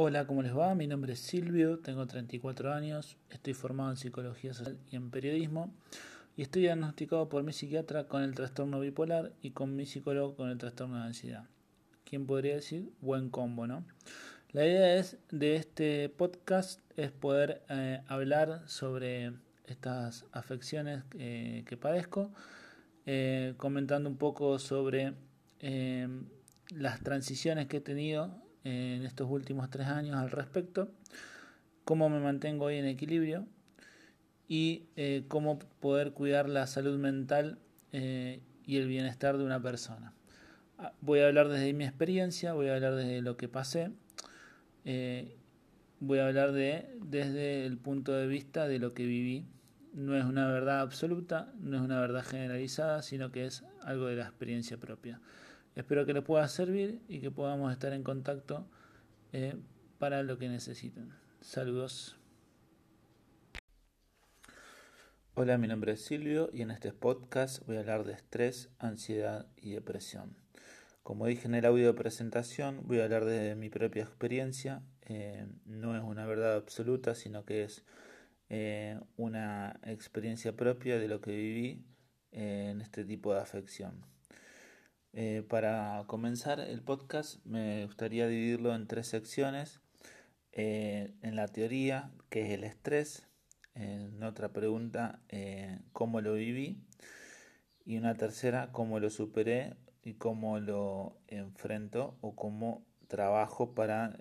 Hola, ¿cómo les va? Mi nombre es Silvio, tengo 34 años, estoy formado en psicología social y en periodismo y estoy diagnosticado por mi psiquiatra con el trastorno bipolar y con mi psicólogo con el trastorno de ansiedad. ¿Quién podría decir? Buen combo, ¿no? La idea es de este podcast es poder eh, hablar sobre estas afecciones eh, que padezco, eh, comentando un poco sobre las transiciones que he tenido en estos últimos tres años al respecto, cómo me mantengo hoy en equilibrio y eh, cómo poder cuidar la salud mental eh, y el bienestar de una persona. Ah, voy a hablar desde mi experiencia, voy a hablar desde lo que pasé, eh, voy a hablar de, desde el punto de vista de lo que viví. No es una verdad absoluta, no es una verdad generalizada, sino que es algo de la experiencia propia. Espero que les pueda servir y que podamos estar en contacto eh, para lo que necesiten. Saludos. Hola, mi nombre es Silvio y en este podcast voy a hablar de estrés, ansiedad y depresión. Como dije en el audio de presentación, voy a hablar de mi propia experiencia. Eh, no es una verdad absoluta, sino que es eh, una experiencia propia de lo que viví en este tipo de afección. Eh, para comenzar el podcast me gustaría dividirlo en tres secciones. Eh, en la teoría, que es el estrés. En otra pregunta, eh, cómo lo viví. Y una tercera, cómo lo superé y cómo lo enfrento o cómo trabajo para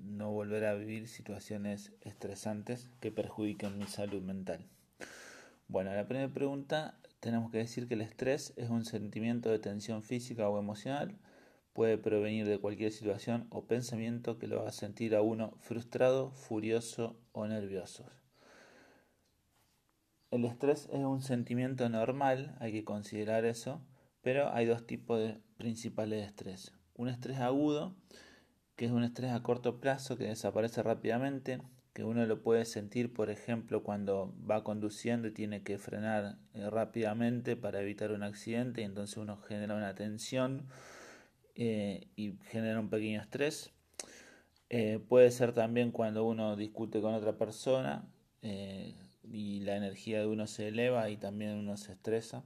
no volver a vivir situaciones estresantes que perjudiquen mi salud mental. Bueno, la primera pregunta tenemos que decir que el estrés es un sentimiento de tensión física o emocional, puede provenir de cualquier situación o pensamiento que lo haga sentir a uno frustrado, furioso o nervioso. El estrés es un sentimiento normal, hay que considerar eso, pero hay dos tipos de principales de estrés. Un estrés agudo, que es un estrés a corto plazo que desaparece rápidamente, que uno lo puede sentir, por ejemplo, cuando va conduciendo y tiene que frenar eh, rápidamente para evitar un accidente y entonces uno genera una tensión eh, y genera un pequeño estrés. Eh, puede ser también cuando uno discute con otra persona y la energía de uno se eleva y también uno se estresa.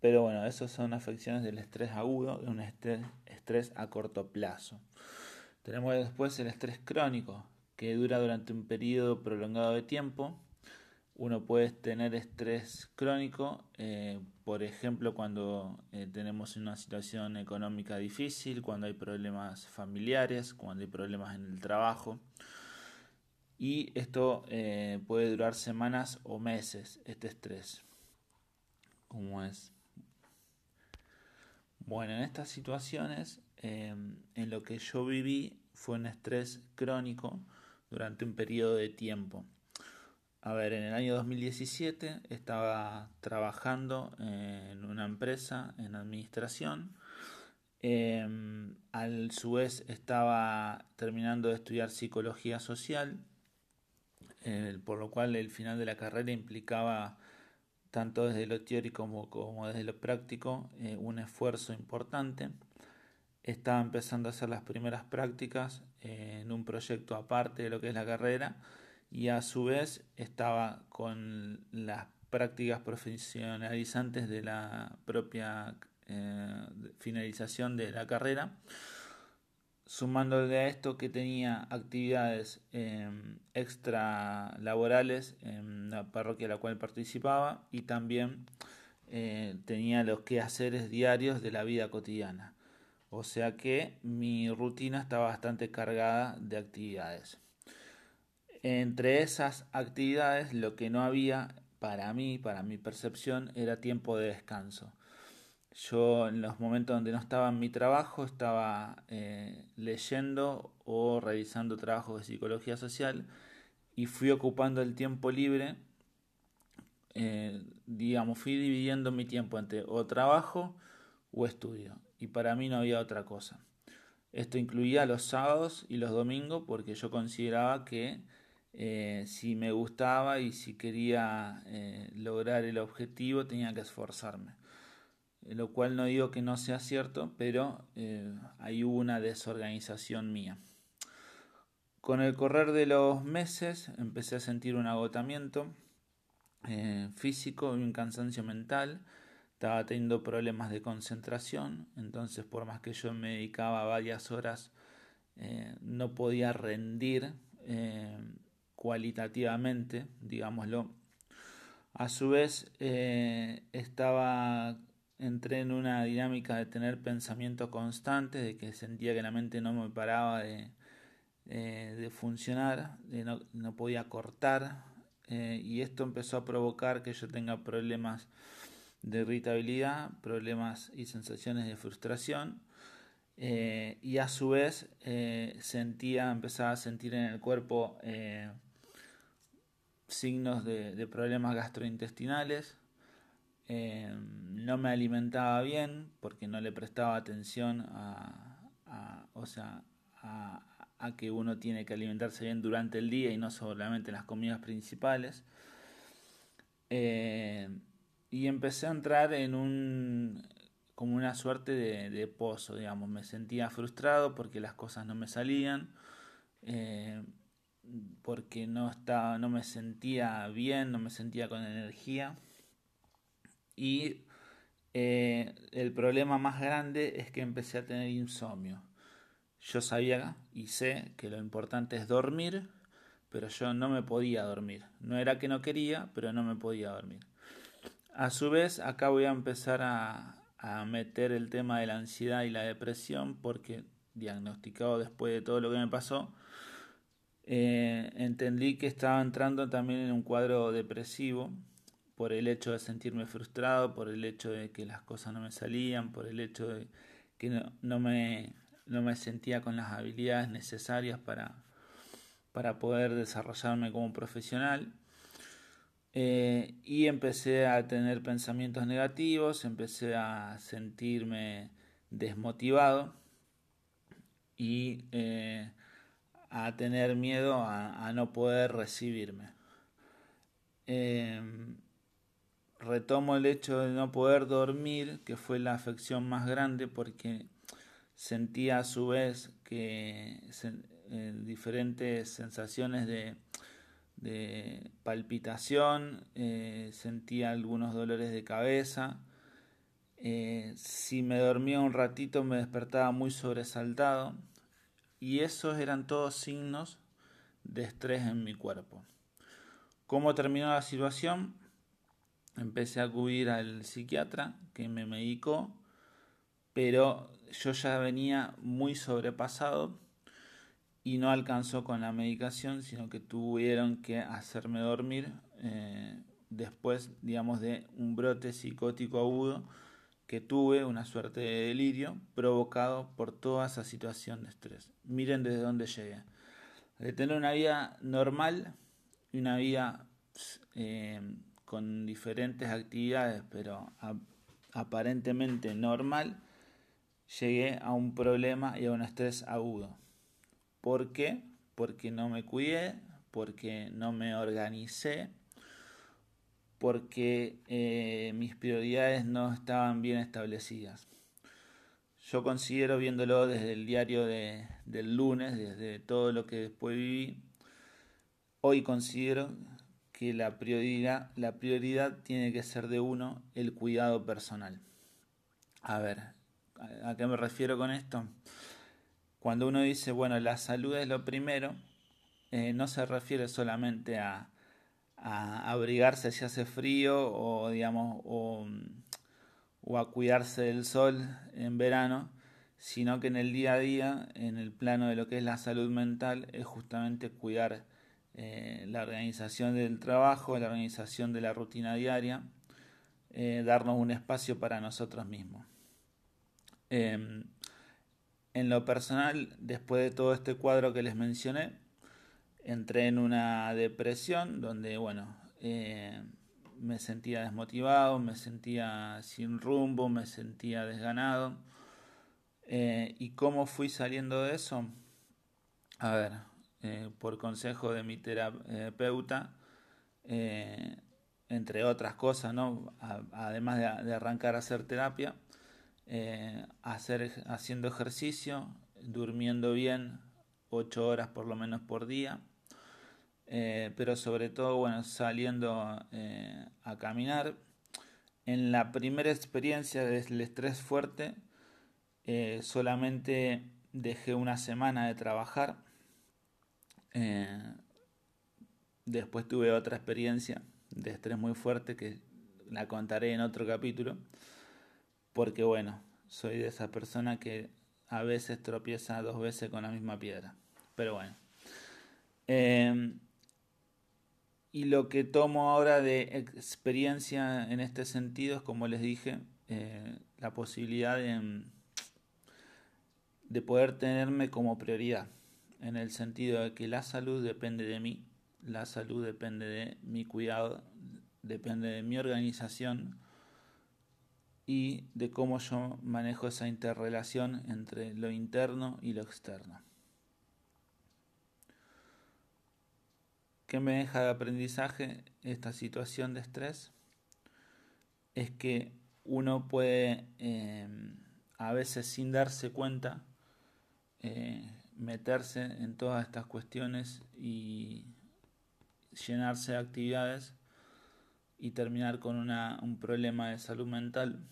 pero bueno, esas son afecciones del estrés agudo, un estrés a corto plazo. Tenemos después el estrés crónico, que dura durante un periodo prolongado de tiempo. Uno puede tener estrés crónico, eh, por ejemplo, cuando eh, tenemos una situación económica difícil, cuando hay problemas familiares, cuando hay problemas en el trabajo. Y esto eh, puede durar semanas o meses, este estrés. ¿Cómo es? Bueno, en estas situaciones, en lo que yo viví fue un estrés crónico durante un periodo de tiempo. A ver, en el año 2017 estaba trabajando en una empresa en administración. Eh, al su vez estaba terminando de estudiar psicología social, por lo cual el final de la carrera implicaba tanto desde lo teórico como, como desde lo práctico eh, un esfuerzo importante estaba empezando a hacer las primeras prácticas en un proyecto aparte de lo que es la carrera y a su vez estaba con las prácticas profesionalizantes de la propia eh, finalización de la carrera sumándole a esto que tenía actividades em, extra laborales en la parroquia a la cual participaba y también eh, tenía los quehaceres diarios de la vida cotidiana. O sea que mi rutina está bastante cargada de actividades. Entre esas actividades lo que no había para mí, para mi percepción, era tiempo de descanso. Yo en los momentos donde no estaba en mi trabajo estaba eh, leyendo o realizando trabajos de psicología social y fui ocupando el tiempo libre, eh, digamos, fui dividiendo mi tiempo entre o trabajo o estudio y para mí no había otra cosa. Esto incluía los sábados y los domingos porque yo consideraba que eh, si me gustaba y si quería eh, lograr el objetivo tenía que esforzarme. Eh, lo cual no digo que no sea cierto, pero ahí hubo una desorganización mía. Con el correr de los meses empecé a sentir un agotamiento eh, físico y un cansancio mental. Estaba teniendo problemas de concentración, entonces por más que yo me dedicaba varias horas, eh, no podía rendir eh, cualitativamente, digámoslo. A su vez, estaba entré en una dinámica de tener pensamiento constante, de que sentía que la mente no me paraba de, de funcionar, de no, no podía cortar, eh, y esto empezó a provocar que yo tenga problemas de irritabilidad, problemas y sensaciones de frustración eh, y a su vez eh, sentía, empezaba a sentir en el cuerpo signos de, problemas gastrointestinales, no me alimentaba bien porque no le prestaba atención a, o sea, a que uno tiene que alimentarse bien durante el día y no solamente en las comidas principales. Y empecé a entrar en un como una suerte de, pozo, digamos. Me sentía frustrado porque las cosas no me salían, eh, porque no, estaba, no me sentía bien, no me sentía con energía. Y eh, el problema más grande es que empecé a tener insomnio. Yo sabía y sé que lo importante es dormir, pero yo no me podía dormir. No era que no quería, pero no me podía dormir. A su vez, acá voy a empezar a, meter el tema de la ansiedad y la depresión porque diagnosticado después de todo lo que me pasó, eh, entendí que estaba entrando también en un cuadro depresivo por el hecho de sentirme frustrado, por el hecho de que las cosas no me salían, por el hecho de que no me no me sentía con las habilidades necesarias para, para poder desarrollarme como profesional. Eh, y empecé a tener pensamientos negativos, empecé a sentirme desmotivado y eh, a tener miedo a, no poder recibirme. Em, retomo el hecho de no poder dormir, que fue la afección más grande porque sentía a su vez que eh, diferentes sensaciones de, palpitación, eh, sentía algunos dolores de cabeza. Eh, si me dormía un ratito me despertaba muy sobresaltado y esos eran todos signos de estrés en mi cuerpo. ¿Cómo terminó la situación? Empecé a acudir al psiquiatra que me medicó, pero yo ya venía muy sobrepasado y no alcanzó con la medicación, sino que tuvieron que hacerme dormir eh, después, digamos, de un brote psicótico agudo que tuve, una suerte de delirio, provocado por toda esa situación de estrés. Miren desde dónde llegué. De tener una vida normal y una vida eh, con diferentes actividades, pero aparentemente normal, llegué a un problema y a un estrés agudo. ¿Por qué? Porque no me cuidé, porque no me organicé, porque eh, mis prioridades no estaban bien establecidas. Yo considero, viéndolo desde el diario de, del lunes, desde todo lo que después viví, hoy considero que la prioridad, la prioridad tiene que ser de uno el cuidado personal. A ver, ¿A qué me refiero con esto? Cuando uno dice, bueno, la salud es lo primero, eh, no se refiere solamente a, abrigarse si hace frío o, digamos, o, a cuidarse del sol en verano, sino que en el día a día, en el plano de lo que es la salud mental, es justamente cuidar eh, la organización del trabajo, la organización de la rutina diaria, eh, darnos un espacio para nosotros mismos. En lo personal, después de todo este cuadro que les mencioné, entré en una depresión donde, bueno, eh, me sentía desmotivado, me sentía sin rumbo, me sentía desganado. Eh, ¿Y cómo fui saliendo de eso? A ver, eh, por consejo de mi terapeuta, entre otras cosas, ¿no? además de arrancar a hacer terapia, eh, hacer, haciendo ejercicio, durmiendo bien, 8 horas por lo menos por día. Eh, pero sobre todo, bueno, saliendo eh, a caminar. En la primera experiencia del estrés fuerte, solamente dejé una semana de trabajar. después tuve otra experiencia de estrés muy fuerte que la contaré en otro capítulo. Porque bueno, soy de esa persona que a veces tropieza dos veces con la misma piedra. Pero bueno. Em, y lo que tomo ahora de experiencia en este sentido es, como les dije, eh, la posibilidad de, de poder tenerme como prioridad. En el sentido de que la salud depende de mí, la salud depende de mi cuidado, depende de mi organización y de cómo yo manejo esa interrelación entre lo interno y lo externo. ¿Qué me deja de aprendizaje esta situación de estrés? Es que uno puede, em, a veces sin darse cuenta, eh, meterse en todas estas cuestiones y llenarse de actividades y terminar con una, un problema de salud mental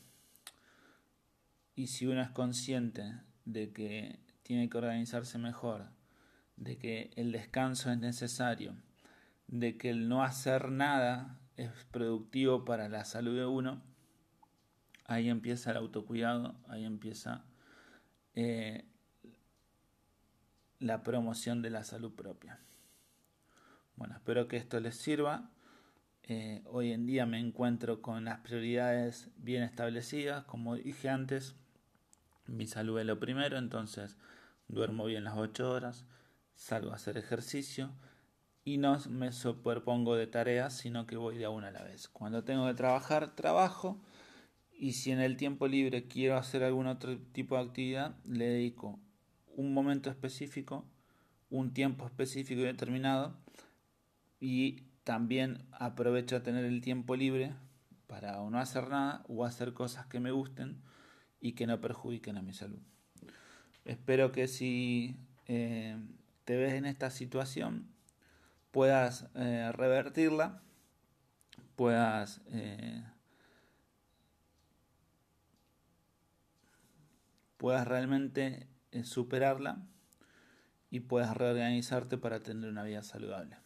y si uno es consciente de que tiene que organizarse mejor, de que el descanso es necesario, de que el no hacer nada es productivo para la salud de uno, ahí empieza el autocuidado, ahí empieza eh, la promoción de la salud propia. Bueno, espero que esto les sirva. Eh, hoy en día me encuentro con las prioridades bien establecidas, como dije antes mi salud es lo primero, entonces duermo bien las 8 horas, salgo a hacer ejercicio y no me superpongo de tareas, sino que voy de una a la vez. Cuando tengo que trabajar, trabajo y si en el tiempo libre quiero hacer algún otro tipo de actividad, le dedico un momento específico, un tiempo específico y determinado y también aprovecho a tener el tiempo libre para o no hacer nada o hacer cosas que me gusten y que no perjudiquen a mi salud. Espero que si eh, te ves en esta situación puedas eh, revertirla, puedas eh, puedas realmente superarla y puedas reorganizarte para tener una vida saludable.